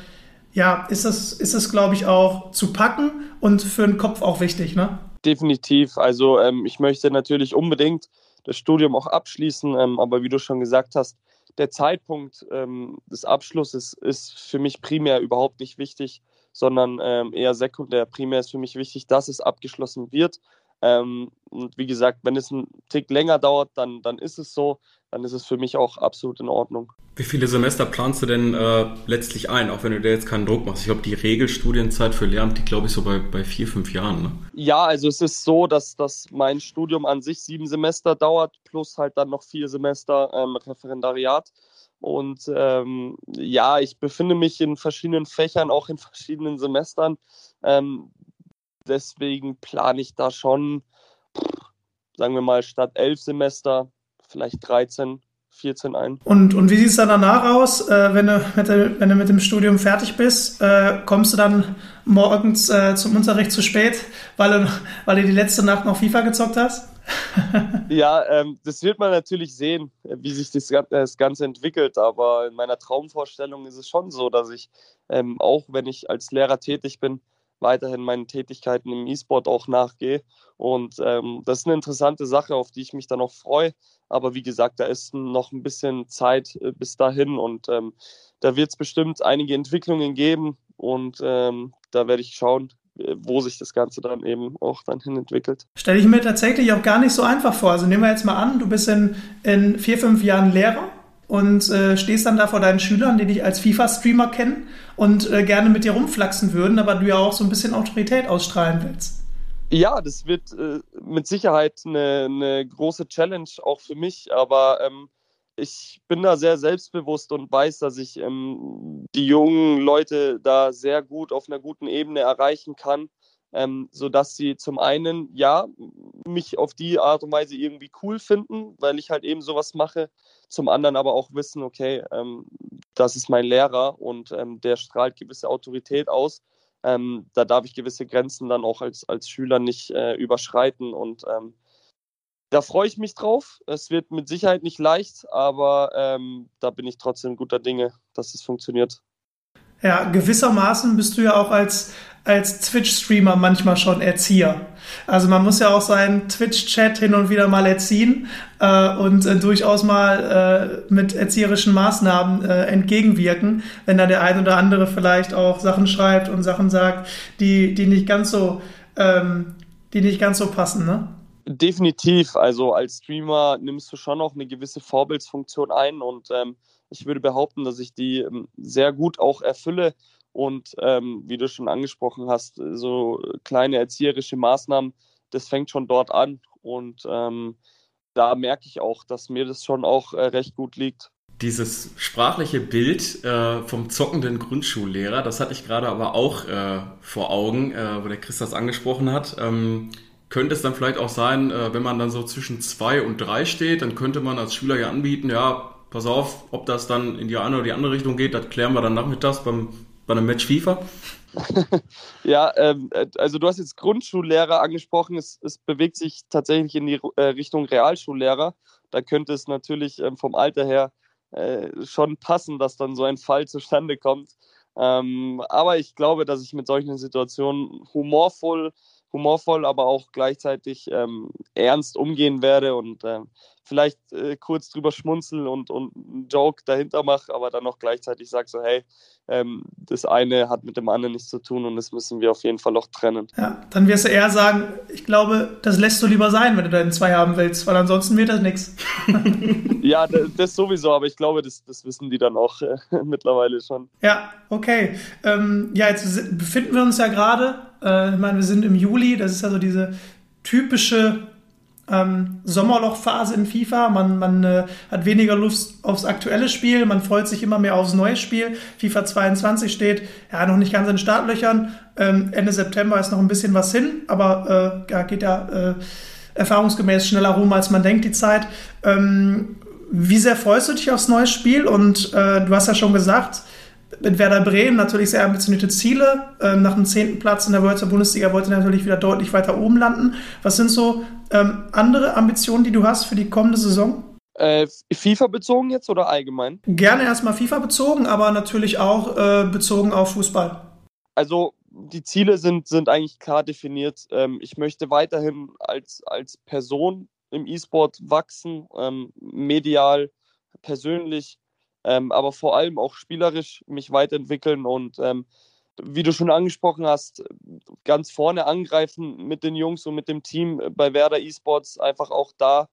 ja, ist es, ist es glaube ich, auch zu packen und für den Kopf auch wichtig, ne? Definitiv. Also ähm, ich möchte natürlich unbedingt das Studium auch abschließen, ähm, aber wie du schon gesagt hast, der Zeitpunkt ähm, des Abschlusses ist für mich primär überhaupt nicht wichtig sondern ähm, eher sekundär. Primär ist für mich wichtig, dass es abgeschlossen wird. Ähm, und wie gesagt, wenn es einen Tick länger dauert, dann, dann ist es so. Dann ist es für mich auch absolut in Ordnung. Wie viele Semester planst du denn äh, letztlich ein, auch wenn du dir jetzt keinen Druck machst? Ich glaube, die Regelstudienzeit für Lehramt, die glaube ich so bei, bei vier, fünf Jahren. Ne? Ja, also es ist so, dass, dass mein Studium an sich sieben Semester dauert, plus halt dann noch vier Semester ähm, Referendariat. Und ähm, ja, ich befinde mich in verschiedenen Fächern, auch in verschiedenen Semestern. Ähm, deswegen plane ich da schon, sagen wir mal, statt elf Semester vielleicht 13, 14 ein. Und, und wie sieht es dann danach aus, äh, wenn, du mit dem, wenn du mit dem Studium fertig bist? Äh, kommst du dann morgens äh, zum Unterricht zu spät, weil du, weil du die letzte Nacht noch FIFA gezockt hast? ja, ähm, das wird man natürlich sehen, wie sich das, das, Ganze entwickelt. Aber in meiner Traumvorstellung ist es schon so, dass ich, ähm, auch wenn ich als Lehrer tätig bin, weiterhin meinen Tätigkeiten im E-Sport auch nachgehe. Und ähm, das ist eine interessante Sache, auf die ich mich dann auch freue. Aber wie gesagt, da ist noch ein bisschen Zeit äh, bis dahin und ähm, da wird es bestimmt einige Entwicklungen geben und ähm, da werde ich schauen, wo sich das Ganze dann eben auch dann hin entwickelt. Stelle ich mir tatsächlich auch gar nicht so einfach vor. Also nehmen wir jetzt mal an, du bist in, in vier, fünf Jahren Lehrer und äh, stehst dann da vor deinen Schülern, die dich als FIFA-Streamer kennen und äh, gerne mit dir rumflaxen würden, aber du ja auch so ein bisschen Autorität ausstrahlen willst. Ja, das wird äh, mit Sicherheit eine, eine, große Challenge auch für mich, aber ähm, ich bin da sehr selbstbewusst und weiß, dass ich ähm, die jungen Leute da sehr gut auf einer guten Ebene erreichen kann, ähm, sodass sie zum einen, ja, mich auf die Art und Weise irgendwie cool finden, weil ich halt eben sowas mache, zum anderen aber auch wissen, okay, ähm, das ist mein Lehrer und ähm, der strahlt gewisse Autorität aus. Ähm, da darf ich gewisse Grenzen dann auch als, als Schüler nicht äh, überschreiten und ähm, da freue ich mich drauf. Es wird mit Sicherheit nicht leicht, aber ähm, da bin ich trotzdem guter Dinge, dass es funktioniert. Ja, gewissermaßen bist du ja auch als, als Twitch-Streamer manchmal schon Erzieher. Also man muss ja auch seinen Twitch-Chat hin und wieder mal erziehen äh, und äh, durchaus mal äh, mit erzieherischen Maßnahmen äh, entgegenwirken, wenn da der ein oder andere vielleicht auch Sachen schreibt und Sachen sagt, die, die nicht ganz so, ähm, die nicht ganz so passen, ne? Definitiv. Also als Streamer nimmst du schon auch eine gewisse Vorbildsfunktion ein und ähm, ich würde behaupten, dass ich die ähm, sehr gut auch erfülle. Und ähm, wie du schon angesprochen hast, so kleine erzieherische Maßnahmen, das fängt schon dort an. Und ähm, da merke ich auch, dass mir das schon auch äh, recht gut liegt. Dieses sprachliche Bild äh, vom zockenden Grundschullehrer, das hatte ich gerade aber auch äh, vor Augen, äh, wo der Chris das angesprochen hat. Ähm, könnte es dann vielleicht auch sein, äh, wenn man dann so zwischen zwei und drei steht, dann könnte man als Schüler ja anbieten, ja, pass auf, ob das dann in die eine oder die andere Richtung geht, das klären wir dann nachmittags beim, bei einem Match FIFA. ja, ähm, äh, also du hast jetzt Grundschullehrer angesprochen, es, es bewegt sich tatsächlich in die äh, Richtung Realschullehrer. Da könnte es natürlich ähm, vom Alter her äh, schon passen, dass dann so ein Fall zustande kommt. Ähm, aber ich glaube, dass ich mit solchen Situationen humorvoll humorvoll, aber auch gleichzeitig ähm, ernst umgehen werde und ähm, vielleicht äh, kurz drüber schmunzeln und, und einen Joke dahinter mache, aber dann auch gleichzeitig sage so, hey, ähm, das eine hat mit dem anderen nichts zu tun und das müssen wir auf jeden Fall auch trennen. Ja, dann wirst du eher sagen, ich glaube, das lässt du lieber sein, wenn du deinen zwei haben willst, weil ansonsten wird das nichts. Ja, das, das, sowieso, aber ich glaube, das, das wissen die dann auch äh, mittlerweile schon. Ja, okay. Ähm, ja, jetzt befinden wir uns ja gerade, äh, ich meine, wir sind im Juli, das ist also diese typische ähm, Sommerlochphase in FIFA. Man, man äh, hat weniger Lust aufs aktuelle Spiel, man freut sich immer mehr aufs neue Spiel. FIFA 22 steht ja noch nicht ganz in den Startlöchern. Ähm, Ende September ist noch ein bisschen was hin, aber äh, geht ja äh, erfahrungsgemäß schneller rum, als man denkt, die Zeit. Ähm, wie sehr freust du dich aufs neue Spiel? Und äh, du hast ja schon gesagt, mit Werder Bremen natürlich sehr ambitionierte Ziele. Ähm, nach dem zehnten Platz in der World Bundesliga wollte er natürlich wieder deutlich weiter oben landen. Was sind so ähm, andere Ambitionen, die du hast für die kommende Saison? Äh, FIFA bezogen jetzt oder allgemein? Gerne erstmal FIFA bezogen, aber natürlich auch äh, bezogen auf Fußball. Also die Ziele sind, sind eigentlich klar definiert. Ähm, ich möchte weiterhin als, als Person im E-Sport wachsen, ähm, medial, persönlich ähm, aber vor allem auch spielerisch mich weiterentwickeln und ähm, wie du schon angesprochen hast, ganz vorne angreifen mit den Jungs und mit dem Team bei Werder eSports, einfach auch da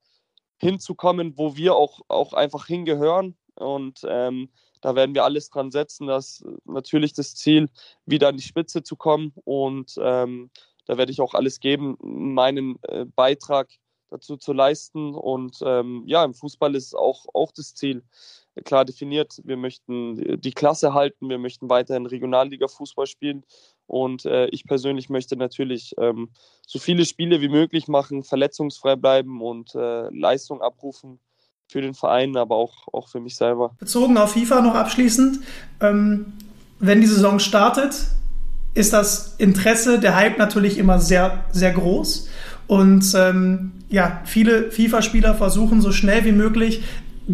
hinzukommen, wo wir auch, auch einfach hingehören. Und ähm, da werden wir alles dran setzen, dass natürlich das Ziel, wieder an die Spitze zu kommen. Und ähm, da werde ich auch alles geben, meinen äh, Beitrag dazu zu leisten. Und ähm, ja, im Fußball ist auch, auch das Ziel, klar definiert. Wir möchten die Klasse halten, wir möchten weiterhin Regionalliga-Fußball spielen. Und äh, ich persönlich möchte natürlich ähm, so viele Spiele wie möglich machen, verletzungsfrei bleiben und äh, Leistung abrufen für den Verein, aber auch, auch für mich selber. Bezogen auf FIFA noch abschließend, ähm, wenn die Saison startet, ist das Interesse, der Hype natürlich immer sehr, sehr groß. Und ähm, ja, viele FIFA-Spieler versuchen so schnell wie möglich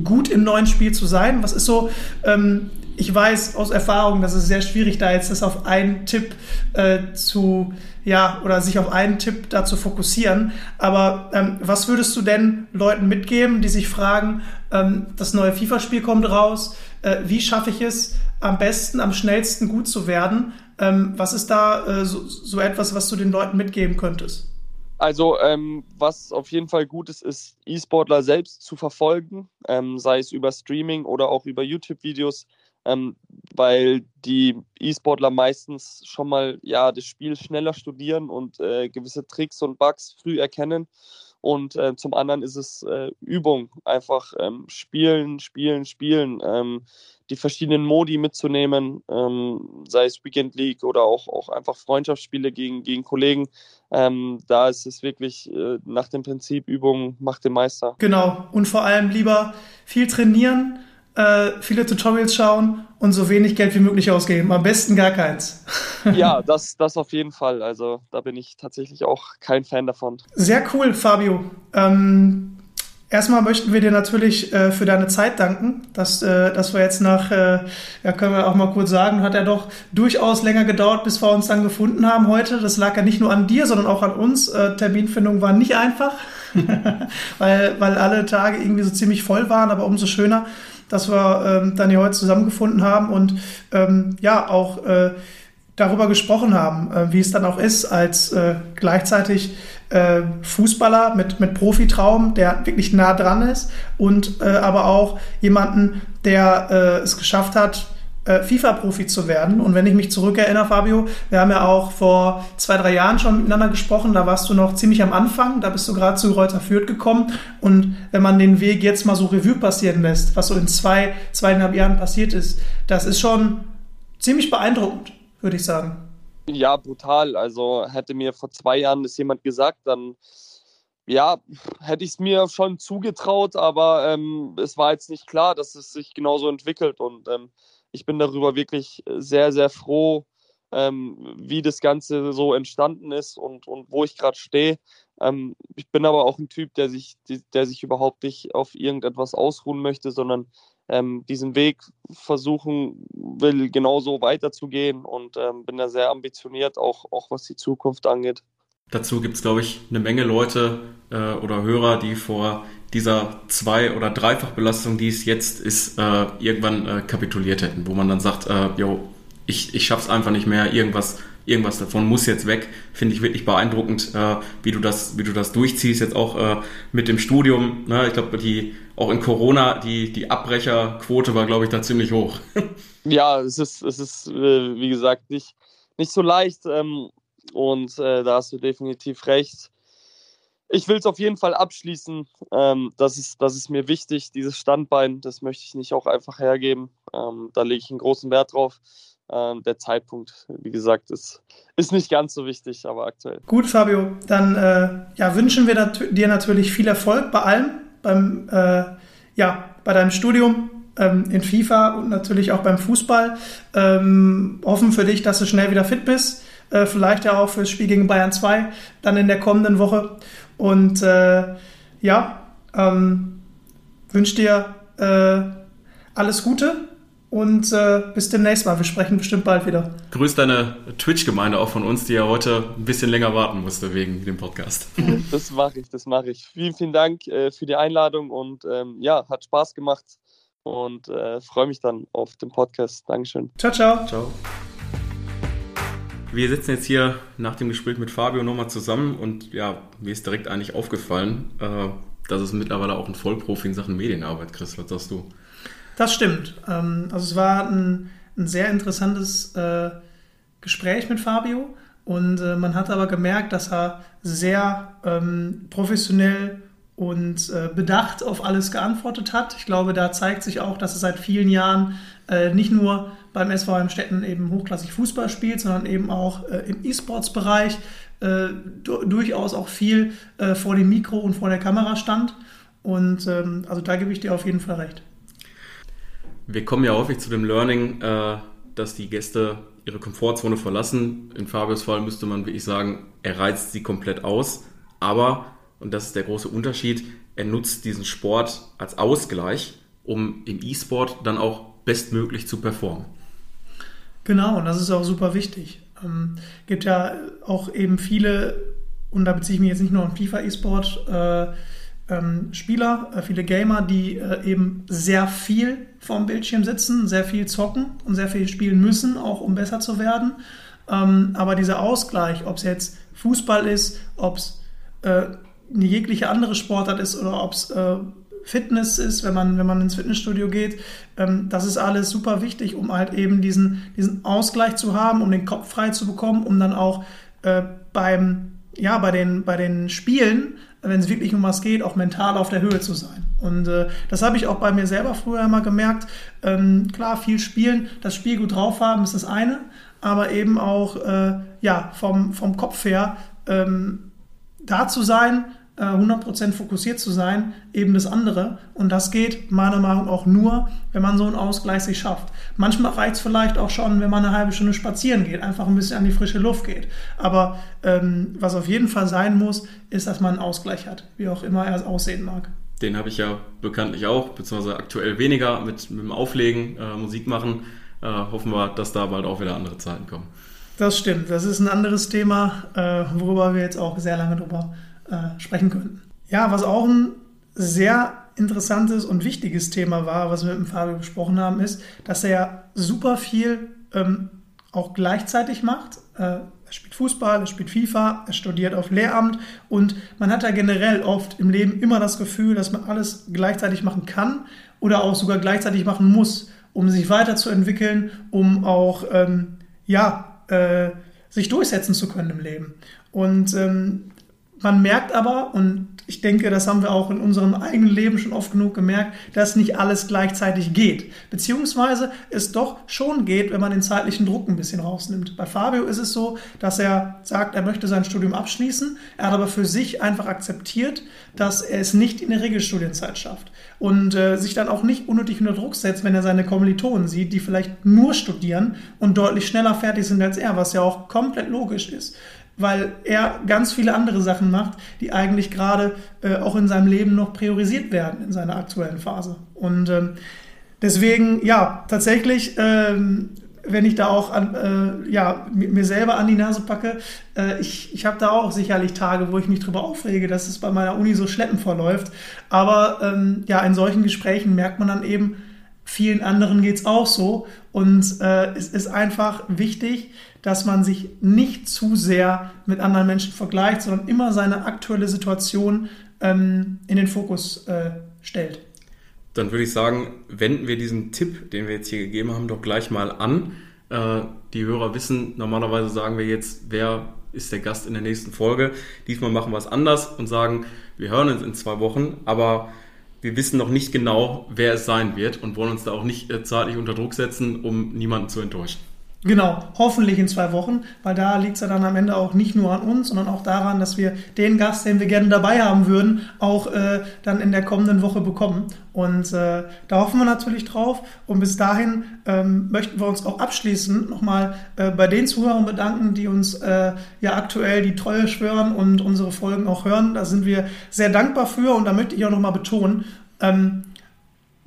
gut im neuen Spiel zu sein? Was ist so, ähm, ich weiß aus Erfahrung, dass es sehr schwierig da jetzt das auf einen Tipp äh, zu, ja, oder sich auf einen Tipp da zu fokussieren. Aber ähm, was würdest du denn Leuten mitgeben, die sich fragen, ähm, das neue FIFA-Spiel kommt raus, äh, wie schaffe ich es am besten, am schnellsten gut zu werden? Ähm, was ist da äh, so, so etwas, was du den Leuten mitgeben könntest? Also, ähm, was auf jeden Fall gut ist, ist E-Sportler selbst zu verfolgen, ähm, sei es über Streaming oder auch über YouTube-Videos, ähm, weil die E-Sportler meistens schon mal ja das Spiel schneller studieren und äh, gewisse Tricks und Bugs früh erkennen. Und äh, zum anderen ist es äh, Übung, einfach ähm, spielen, spielen, spielen ähm, die verschiedenen Modi mitzunehmen, ähm, sei es Weekend League oder auch, auch einfach Freundschaftsspiele gegen, gegen Kollegen. Ähm, da ist es wirklich äh, nach dem Prinzip Übung macht den Meister. Genau, und vor allem lieber viel trainieren, äh, viele Tutorials schauen und so wenig Geld wie möglich ausgeben. Am besten gar keins. ja, das, das auf jeden Fall. Also da bin ich tatsächlich auch kein Fan davon. Sehr cool, Fabio. Ähm, Erstmal möchten wir dir natürlich äh, für deine Zeit danken, dass, äh, dass wir jetzt nach, äh, ja, können wir auch mal kurz sagen, hat ja doch durchaus länger gedauert, bis wir uns dann gefunden haben heute. Das lag ja nicht nur an dir, sondern auch an uns. Äh, Terminfindung war nicht einfach, weil, weil alle Tage irgendwie so ziemlich voll waren, aber umso schöner, dass wir ähm, dann hier heute zusammengefunden haben und ähm, ja, auch äh, darüber gesprochen haben, äh, wie es dann auch ist, als äh, gleichzeitig äh, Fußballer mit, mit Profitraum, der wirklich nah dran ist und äh, aber auch jemanden, der äh, es geschafft hat, äh, FIFA-Profi zu werden. Und wenn ich mich zurückerinnere, Fabio, wir haben ja auch vor zwei, drei Jahren schon miteinander gesprochen, da warst du noch ziemlich am Anfang, da bist du gerade zu Reuter Fürth gekommen. Und wenn man den Weg jetzt mal so Revue passieren lässt, was so in zwei, zweieinhalb Jahren passiert ist, das ist schon ziemlich beeindruckend würde ich sagen. Ja, brutal. Also hätte mir vor zwei Jahren das jemand gesagt, dann ja, hätte ich es mir schon zugetraut, aber ähm, es war jetzt nicht klar, dass es sich genauso entwickelt. Und ähm, ich bin darüber wirklich sehr, sehr froh, ähm, wie das Ganze so entstanden ist und, und wo ich gerade stehe. Ähm, ich bin aber auch ein Typ, der sich, der sich überhaupt nicht auf irgendetwas ausruhen möchte, sondern ähm, diesen Weg versuchen will, genauso weiterzugehen und ähm, bin da sehr ambitioniert, auch, auch was die Zukunft angeht. Dazu gibt es, glaube ich, eine Menge Leute äh, oder Hörer, die vor dieser Zwei- oder Dreifachbelastung, die es jetzt ist, äh, irgendwann äh, kapituliert hätten, wo man dann sagt, äh, yo, ich, ich schaff's einfach nicht mehr, irgendwas, irgendwas davon muss jetzt weg. Finde ich wirklich beeindruckend, äh, wie du das, wie du das durchziehst, jetzt auch äh, mit dem Studium. Ne? Ich glaube, die auch in Corona, die, die Abbrecherquote war, glaube ich, da ziemlich hoch. ja, es ist, es ist, wie gesagt, nicht, nicht so leicht. Ähm, und äh, da hast du definitiv recht. Ich will es auf jeden Fall abschließen. Ähm, das, ist, das ist mir wichtig, dieses Standbein. Das möchte ich nicht auch einfach hergeben. Ähm, da lege ich einen großen Wert drauf. Ähm, der Zeitpunkt, wie gesagt, ist, ist nicht ganz so wichtig, aber aktuell. Gut, Fabio, dann äh, ja, wünschen wir nat dir natürlich viel Erfolg bei allem, beim, äh, ja, bei deinem Studium ähm, in FIFA und natürlich auch beim Fußball. Ähm, hoffen für dich, dass du schnell wieder fit bist äh, vielleicht ja auch fürs Spiel gegen Bayern 2 dann in der kommenden Woche. Und äh, ja, ähm, wünsche dir äh, alles Gute und äh, bis demnächst mal. Wir sprechen bestimmt bald wieder. Grüß deine Twitch-Gemeinde auch von uns, die ja heute ein bisschen länger warten musste wegen dem Podcast. Das mache ich, das mache ich. Vielen, vielen Dank äh, für die Einladung und ähm, ja, hat Spaß gemacht und äh, freue mich dann auf den Podcast. Dankeschön. Ciao, ciao. Ciao. Wir sitzen jetzt hier nach dem Gespräch mit Fabio nochmal zusammen und ja, mir ist direkt eigentlich aufgefallen, äh, dass es mittlerweile auch ein Vollprofi in Sachen Medienarbeit, Chris, was sagst du? Das stimmt. Ähm, also es war ein, ein sehr interessantes äh, Gespräch mit Fabio und äh, man hat aber gemerkt, dass er sehr ähm, professionell und äh, bedacht auf alles geantwortet hat. Ich glaube, da zeigt sich auch, dass er seit vielen Jahren äh, nicht nur beim SVM Städten eben hochklassig Fußball spielt, sondern eben auch äh, im E-Sports-Bereich äh, durchaus auch viel äh, vor dem Mikro und vor der Kamera stand. Und ähm, also da gebe ich dir auf jeden Fall recht. Wir kommen ja häufig zu dem Learning, äh, dass die Gäste ihre Komfortzone verlassen. In Fabius Fall müsste man wirklich sagen, er reizt sie komplett aus. Aber, und das ist der große Unterschied, er nutzt diesen Sport als Ausgleich, um im E-Sport dann auch bestmöglich zu performen. Genau, und das ist auch super wichtig. Ähm, gibt ja auch eben viele, und da beziehe ich mich jetzt nicht nur auf FIFA E-Sport, äh, ähm, Spieler, äh, viele Gamer, die äh, eben sehr viel vorm Bildschirm sitzen, sehr viel zocken und sehr viel spielen müssen, auch um besser zu werden. Ähm, aber dieser Ausgleich, ob es jetzt Fußball ist, ob es äh, eine jegliche andere Sportart ist oder ob es äh, Fitness ist, wenn man, wenn man ins Fitnessstudio geht. Ähm, das ist alles super wichtig, um halt eben diesen, diesen Ausgleich zu haben, um den Kopf frei zu bekommen, um dann auch äh, beim, ja, bei den, bei den Spielen, wenn es wirklich um was geht, auch mental auf der Höhe zu sein. Und äh, das habe ich auch bei mir selber früher immer gemerkt. Ähm, klar, viel spielen, das Spiel gut drauf haben ist das eine, aber eben auch äh, ja, vom, vom Kopf her ähm, da zu sein, 100% äh, fokussiert zu sein, eben das andere. Und das geht meiner Meinung nach auch nur, wenn man so einen Ausgleich sich schafft. Manchmal reicht es vielleicht auch schon, wenn man eine halbe Stunde spazieren geht, einfach ein bisschen an die frische Luft geht. Aber ähm, was auf jeden Fall sein muss, ist, dass man einen Ausgleich hat, wie auch immer er aussehen mag. Den habe ich ja bekanntlich auch, beziehungsweise aktuell weniger mit, mit dem Auflegen, äh, Musik machen. Äh, hoffen wir, dass da bald auch wieder andere Zeiten kommen. Das stimmt. Das ist ein anderes Thema, äh, worüber wir jetzt auch sehr lange drüber äh, sprechen könnten. Ja, was auch ein sehr interessantes und wichtiges Thema war, was wir mit dem Fabio besprochen haben, ist, dass er super viel ähm, auch gleichzeitig macht. Äh, er spielt Fußball, er spielt FIFA, er studiert auf Lehramt und man hat ja generell oft im Leben immer das Gefühl, dass man alles gleichzeitig machen kann oder auch sogar gleichzeitig machen muss, um sich weiterzuentwickeln, um auch ähm, ja, äh, sich durchsetzen zu können im Leben. Und ähm, man merkt aber, und ich denke, das haben wir auch in unserem eigenen Leben schon oft genug gemerkt, dass nicht alles gleichzeitig geht. Beziehungsweise es doch schon geht, wenn man den zeitlichen Druck ein bisschen rausnimmt. Bei Fabio ist es so, dass er sagt, er möchte sein Studium abschließen. Er hat aber für sich einfach akzeptiert, dass er es nicht in der Regelstudienzeit schafft. Und äh, sich dann auch nicht unnötig unter Druck setzt, wenn er seine Kommilitonen sieht, die vielleicht nur studieren und deutlich schneller fertig sind als er, was ja auch komplett logisch ist weil er ganz viele andere Sachen macht, die eigentlich gerade äh, auch in seinem Leben noch priorisiert werden in seiner aktuellen Phase. Und ähm, deswegen, ja, tatsächlich, ähm, wenn ich da auch an, äh, ja, mir selber an die Nase packe, äh, ich, ich habe da auch sicherlich Tage, wo ich mich drüber aufrege, dass es bei meiner Uni so schleppend verläuft. Aber ähm, ja, in solchen Gesprächen merkt man dann eben, vielen anderen geht es auch so. Und äh, es ist einfach wichtig, dass man sich nicht zu sehr mit anderen Menschen vergleicht, sondern immer seine aktuelle Situation ähm, in den Fokus äh, stellt. Dann würde ich sagen, wenden wir diesen Tipp, den wir jetzt hier gegeben haben, doch gleich mal an. Äh, die Hörer wissen, normalerweise sagen wir jetzt, wer ist der Gast in der nächsten Folge. Diesmal machen wir es anders und sagen, wir hören uns in zwei Wochen, aber wir wissen noch nicht genau, wer es sein wird und wollen uns da auch nicht äh, zeitlich unter Druck setzen, um niemanden zu enttäuschen. Genau, hoffentlich in zwei Wochen, weil da liegt es ja dann am Ende auch nicht nur an uns, sondern auch daran, dass wir den Gast, den wir gerne dabei haben würden, auch äh, dann in der kommenden Woche bekommen. Und äh, da hoffen wir natürlich drauf. Und bis dahin ähm, möchten wir uns auch abschließend nochmal äh, bei den Zuhörern bedanken, die uns äh, ja aktuell die Treue schwören und unsere Folgen auch hören. Da sind wir sehr dankbar für und da möchte ich auch nochmal betonen, ähm,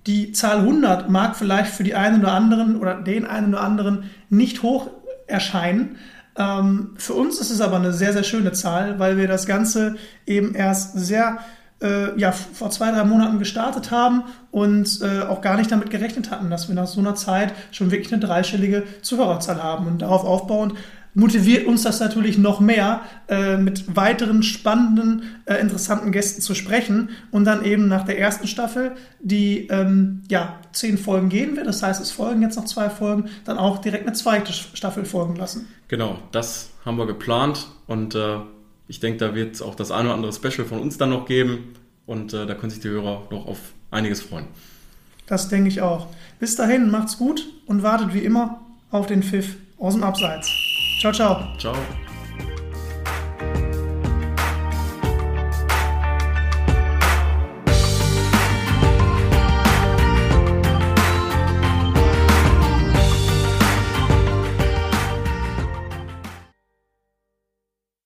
die Zahl 100 mag vielleicht für die einen oder anderen oder den einen oder anderen nicht hoch erscheinen. Ähm, für uns ist es aber eine sehr, sehr schöne Zahl, weil wir das Ganze eben erst sehr äh, ja, vor zwei, drei Monaten gestartet haben und äh, auch gar nicht damit gerechnet hatten, dass wir nach so einer Zeit schon wirklich eine dreistellige Zuhörerzahl haben. Und darauf aufbauend motiviert uns das natürlich noch mehr, äh, mit weiteren spannenden, äh, interessanten Gästen zu sprechen und dann eben nach der ersten Staffel, die ähm, ja zehn Folgen gehen wird, das heißt, es folgen jetzt noch zwei Folgen, dann auch direkt eine zweite Staffel folgen lassen. Genau, das haben wir geplant und äh, ich denke, da wird es auch das eine oder andere Special von uns dann noch geben und äh, da können sich die Hörer noch auf einiges freuen. Das denke ich auch. Bis dahin, macht's gut und wartet wie immer auf den Pfiff aus dem Abseits. Ciao, ciao. Ciao.